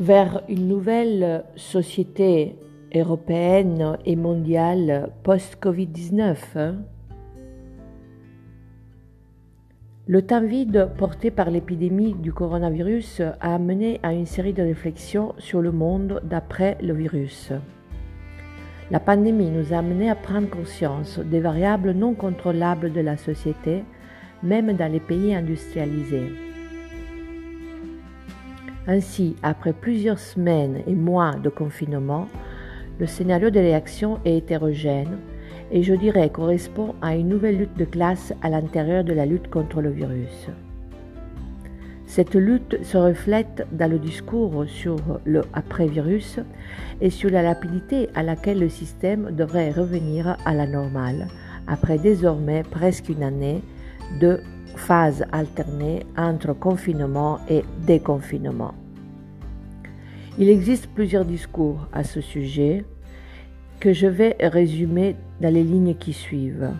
vers une nouvelle société européenne et mondiale post-Covid-19. hein. Le temps vide porté par l'épidémie du coronavirus a amené à une série de réflexions sur le monde d'après le virus. La pandémie nous a amené à prendre conscience des variables non contrôlables de la société, même dans les pays industrialisés. Ainsi, après plusieurs semaines et mois de confinement, le scénario de réaction est hétérogène et je dirais correspond à une nouvelle lutte de classe à l'intérieur de la lutte contre le virus. Cette lutte se reflète dans le discours sur le après-virus et sur la rapidité à laquelle le système devrait revenir à la normale, après désormais presque une année de phase alternée entre confinement et déconfinement. Il existe plusieurs discours à ce sujet que je vais résumer dans les lignes qui suivent.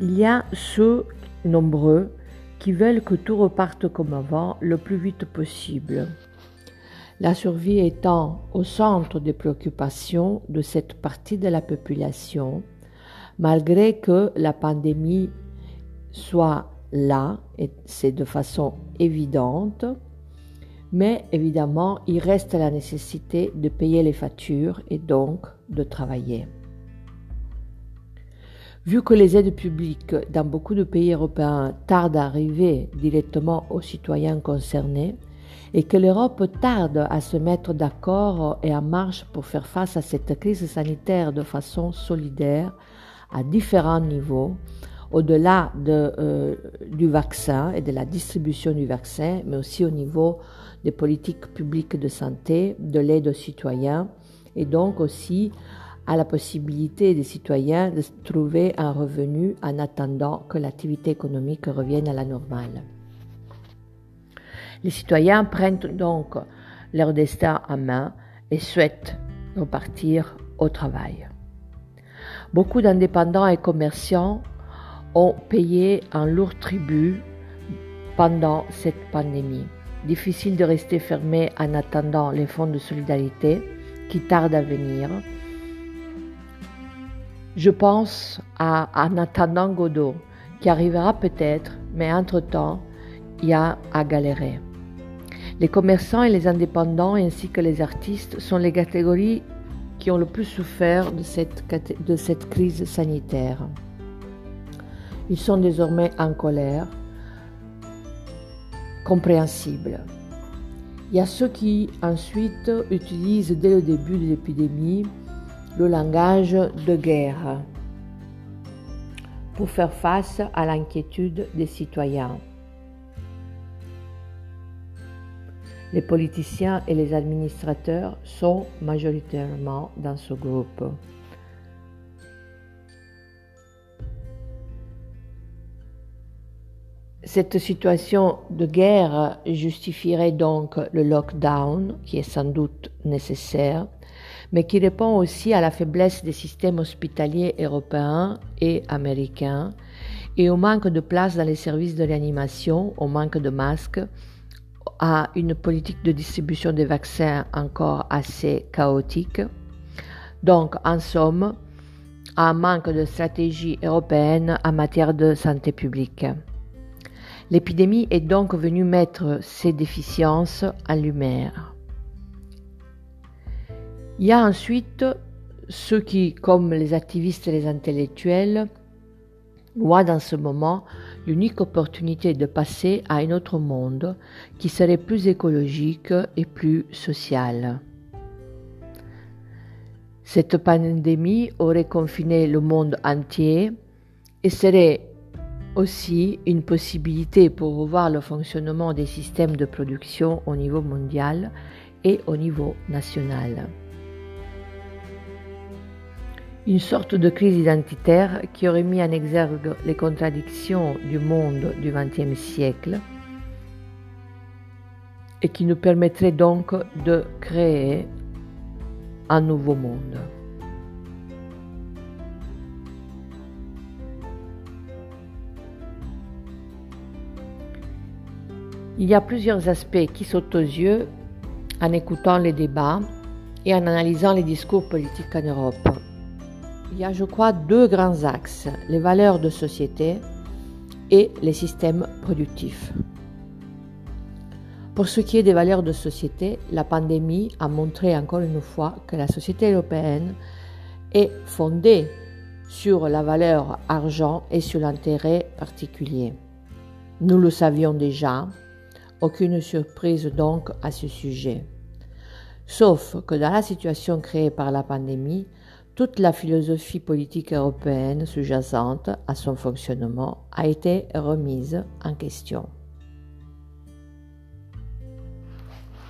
Il y a ceux nombreux qui veulent que tout reparte comme avant le plus vite possible. La survie étant au centre des préoccupations de cette partie de la population, malgré que la pandémie soit là, c'est de façon évidente, mais évidemment, il reste la nécessité de payer les factures et donc de travailler. Vu que les aides publiques dans beaucoup de pays européens tardent à arriver directement aux citoyens concernés et que l'Europe tarde à se mettre d'accord et en marche pour faire face à cette crise sanitaire de façon solidaire à différents niveaux, au-delà de, euh, du vaccin et de la distribution du vaccin, mais aussi au niveau des politiques publiques de santé, de l'aide aux citoyens et donc aussi à la possibilité des citoyens de trouver un revenu en attendant que l'activité économique revienne à la normale. Les citoyens prennent donc leur destin en main et souhaitent repartir au travail. Beaucoup d'indépendants et commerçants ont payé un lourd tribut pendant cette pandémie. Difficile de rester fermé en attendant les fonds de solidarité qui tardent à venir. Je pense à En attendant Godot, qui arrivera peut-être, mais entre-temps, il y a à galérer. Les commerçants et les indépendants ainsi que les artistes sont les catégories qui ont le plus souffert de cette, de cette crise sanitaire. Ils sont désormais en colère, compréhensible. Il y a ceux qui ensuite utilisent dès le début de l'épidémie le langage de guerre pour faire face à l'inquiétude des citoyens. Les politiciens et les administrateurs sont majoritairement dans ce groupe. Cette situation de guerre justifierait donc le lockdown, qui est sans doute nécessaire, mais qui répond aussi à la faiblesse des systèmes hospitaliers européens et américains et au manque de place dans les services de réanimation, au manque de masques, à une politique de distribution des vaccins encore assez chaotique. Donc, en somme, à un manque de stratégie européenne en matière de santé publique. L'épidémie est donc venue mettre ces déficiences en lumière. Il y a ensuite ceux qui, comme les activistes et les intellectuels, voient dans ce moment l'unique opportunité de passer à un autre monde qui serait plus écologique et plus social. Cette pandémie aurait confiné le monde entier et serait aussi une possibilité pour revoir le fonctionnement des systèmes de production au niveau mondial et au niveau national. Une sorte de crise identitaire qui aurait mis en exergue les contradictions du monde du XXe siècle et qui nous permettrait donc de créer un nouveau monde. Il y a plusieurs aspects qui sautent aux yeux en écoutant les débats et en analysant les discours politiques en Europe. Il y a, je crois, deux grands axes, les valeurs de société et les systèmes productifs. Pour ce qui est des valeurs de société, la pandémie a montré encore une fois que la société européenne est fondée sur la valeur argent et sur l'intérêt particulier. Nous le savions déjà, aucune surprise donc à ce sujet. Sauf que dans la situation créée par la pandémie, toute la philosophie politique européenne sous-jacente à son fonctionnement a été remise en question.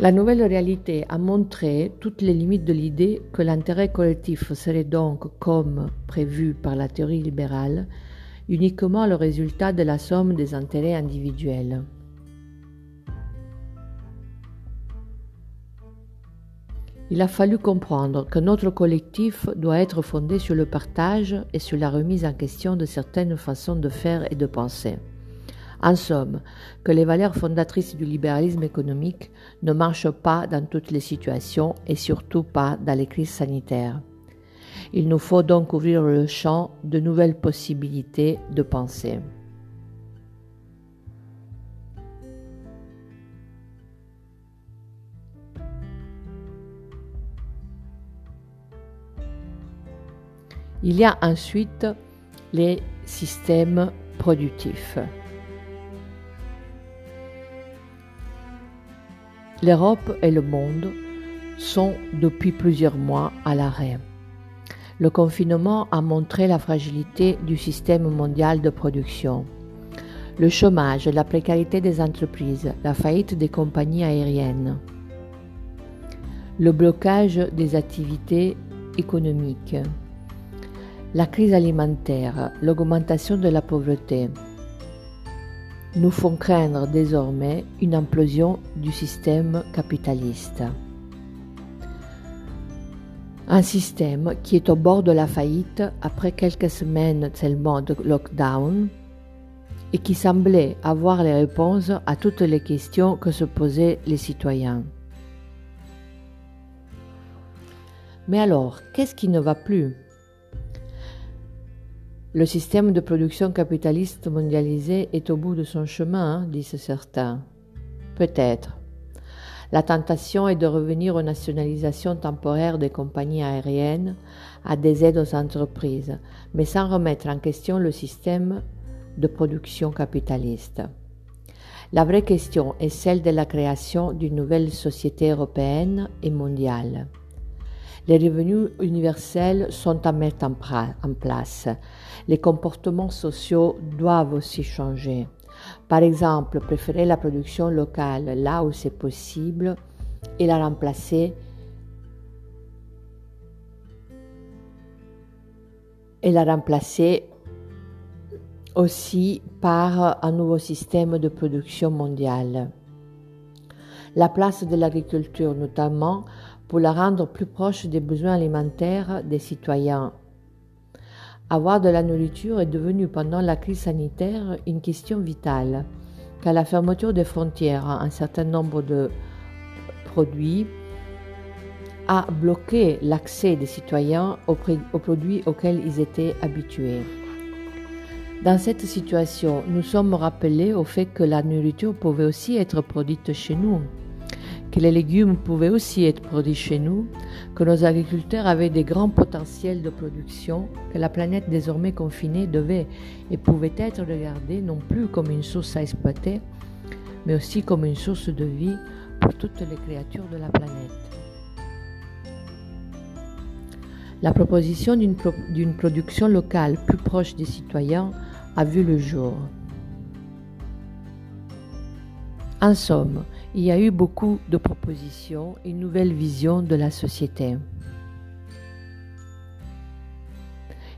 La nouvelle réalité a montré toutes les limites de l'idée que l'intérêt collectif serait donc, comme prévu par la théorie libérale, uniquement le résultat de la somme des intérêts individuels. Il a fallu comprendre que notre collectif doit être fondé sur le partage et sur la remise en question de certaines façons de faire et de penser. En somme, que les valeurs fondatrices du libéralisme économique ne marchent pas dans toutes les situations et surtout pas dans les crises sanitaires. Il nous faut donc ouvrir le champ de nouvelles possibilités de pensée. Il y a ensuite les systèmes productifs. L'Europe et le monde sont depuis plusieurs mois à l'arrêt. Le confinement a montré la fragilité du système mondial de production. Le chômage, la précarité des entreprises, la faillite des compagnies aériennes, le blocage des activités économiques, la crise alimentaire, l'augmentation de la pauvreté nous font craindre désormais une implosion du système capitaliste. Un système qui est au bord de la faillite après quelques semaines seulement de lockdown et qui semblait avoir les réponses à toutes les questions que se posaient les citoyens. Mais alors, qu'est-ce qui ne va plus? Le système de production capitaliste mondialisé est au bout de son chemin, hein, disent certains. Peut-être. La tentation est de revenir aux nationalisations temporaires des compagnies aériennes, à des aides aux entreprises, mais sans remettre en question le système de production capitaliste. La vraie question est celle de la création d'une nouvelle société européenne et mondiale. Les revenus universels sont à mettre en, place. Les comportements sociaux doivent aussi changer. Par exemple, préférer la production locale là où c'est possible et la remplacer et la remplacer aussi par un nouveau système de production mondiale. La place de l'agriculture notamment pour la rendre plus proche des besoins alimentaires des citoyens. Avoir de la nourriture est devenu pendant la crise sanitaire une question vitale, car la fermeture des frontières à un certain nombre de produits a bloqué l'accès des citoyens aux, aux, produits auxquels ils étaient habitués. Dans cette situation, nous sommes rappelés au fait que la nourriture pouvait aussi être produite chez nous, que les légumes pouvaient aussi être produits chez nous, que nos agriculteurs avaient des grands potentiels de production, que la planète désormais confinée devait et pouvait être regardée non plus comme une source à exploiter, mais aussi comme une source de vie pour toutes les créatures de la planète. La proposition d'une production locale plus proche des citoyens a vu le jour. En somme, il y a eu beaucoup de propositions, une nouvelle vision de la société.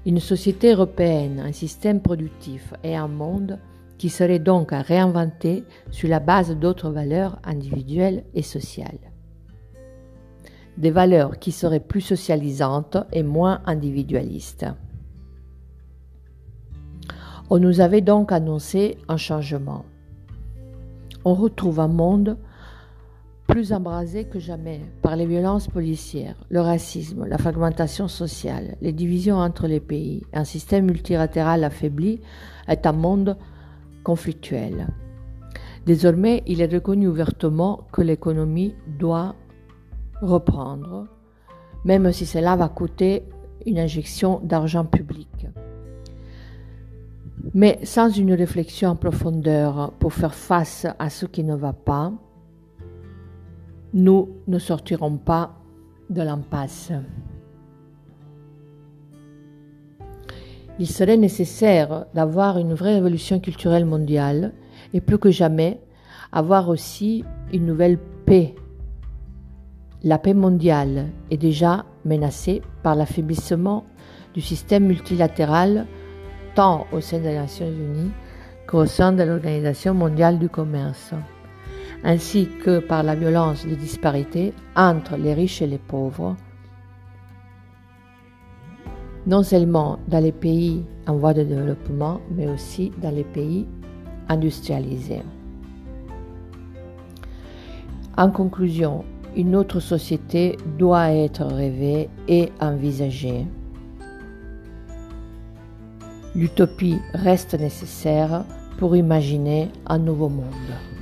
Une société européenne, un système productif et un monde qui serait donc à réinventer sur la base d'autres valeurs individuelles et sociales. Des valeurs qui seraient plus socialisantes et moins individualistes. On nous avait donc annoncé un changement on retrouve un monde plus embrasée que jamais par les violences policières, le racisme, la fragmentation sociale, les divisions entre les pays, un système multilatéral affaibli est un monde conflictuel. Désormais, il est reconnu ouvertement que l'économie doit reprendre, même si cela va coûter une injection d'argent public. Mais sans une réflexion en profondeur pour faire face à ce qui ne va pas, nous ne sortirons pas de l'impasse. Il serait nécessaire d'avoir une vraie révolution culturelle mondiale et plus que jamais avoir aussi une nouvelle paix. La paix mondiale est déjà menacée par l'affaiblissement du système multilatéral tant au sein des Nations Unies qu'au sein de l'Organisation mondiale du commerce, ainsi que par la violence des disparités entre les riches et les pauvres, non seulement dans les pays en voie de développement, mais aussi dans les pays industrialisés. En conclusion, une autre société doit être rêvée et envisagée. L'utopie reste nécessaire pour imaginer un nouveau monde.